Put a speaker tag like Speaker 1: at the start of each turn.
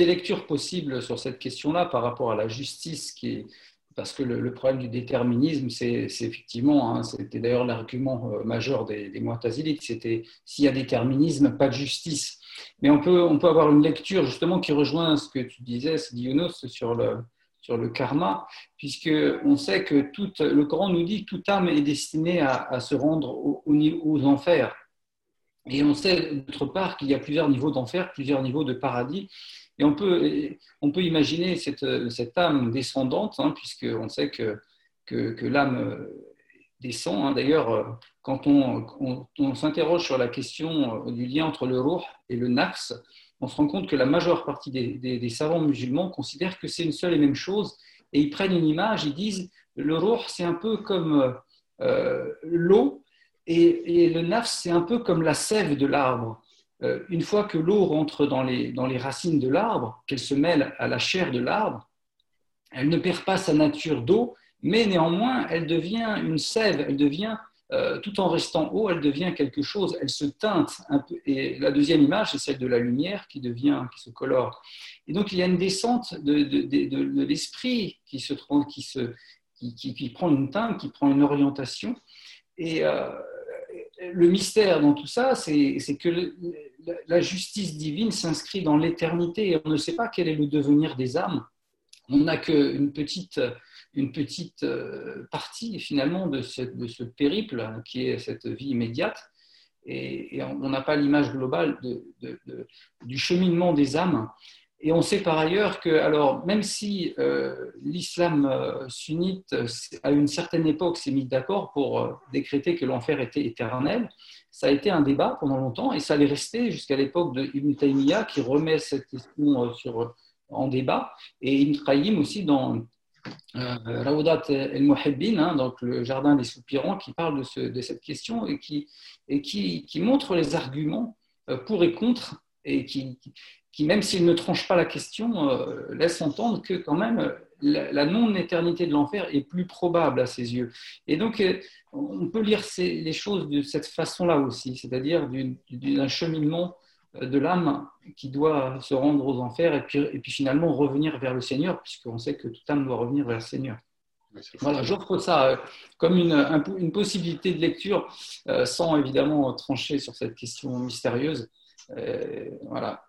Speaker 1: des lectures possibles sur cette question-là par rapport à la justice, qui parce que le, problème du déterminisme, c'est effectivement, hein, c'était d'ailleurs l'argument euh, majeur des, des c'était s'il y a déterminisme, pas de justice. Mais on peut, on peut avoir une lecture justement qui rejoint ce que tu disais, Dionos, sur le, sur le karma, puisque on sait que tout, le Coran nous dit que toute âme est destinée à, se rendre aux, aux enfers. Et on sait d'autre part qu'il y a plusieurs niveaux d'enfer, plusieurs niveaux de paradis. Et on peut, on peut imaginer cette, cette âme descendante, hein, puisqu'on sait que, que, l'âme descend. Hein. D'ailleurs, quand on, on, s'interroge sur la question du lien entre le ruh et le nafs, on se rend compte que la majeure partie des, des, savants musulmans considèrent que c'est une seule et même chose, et ils prennent une image, ils disent le ruh, c'est un peu comme euh, l'eau, et, le nafs, c'est un peu comme la sève de l'arbre. Euh, une fois que l'eau rentre dans les, dans les racines de l'arbre, qu'elle se mêle à la chair de l'arbre, elle ne perd pas sa nature d'eau, mais néanmoins, elle devient une sève, elle devient euh, tout en restant haut, elle devient quelque chose, elle se teinte un peu. Et la deuxième image, c'est celle de la lumière qui devient, qui se colore. Et donc, il y a une descente de, de, l'esprit qui, se, qui, se, qui, qui, prend une teinte, qui prend une orientation. Et euh, le mystère dans tout ça, c'est que la justice divine s'inscrit dans l'éternité et on ne sait pas quel est le devenir des âmes. On n'a qu'une petite une petite euh, partie finalement de ce, périple hein, qui est cette vie immédiate. Et, on n'a pas l'image globale du cheminement des âmes. Et on sait par ailleurs que, alors, même si euh, l'islam euh, sunnite, à une certaine époque, s'est mis d'accord pour décréter que l'enfer était éternel, ça a été un débat pendant longtemps et ça allait rester jusqu'à l'époque de Ibn Taymiyyah qui remet cette question en débat. Et Ibn Qayyim aussi, dans euh, Raoudat el-Muhibbin, hein, donc le jardin des soupirants, qui parle de, ce, de cette question et, qui, et qui, montre les arguments euh, pour et contre, et qui, qui même s'il ne tranche pas la question, euh, laisse entendre que quand même la, non-éternité de l'enfer est plus probable à ses yeux. Et donc, on peut lire ces, les choses de cette façon-là aussi, c'est-à-dire d'un cheminement de l'âme qui doit se rendre aux enfers et puis, et puis finalement revenir vers le Seigneur, puisqu'on sait que toute âme doit revenir vers le Seigneur. Voilà, j'offre ça euh, comme une, une, possibilité de lecture, euh, sans évidemment trancher sur cette question mystérieuse. Euh, voilà.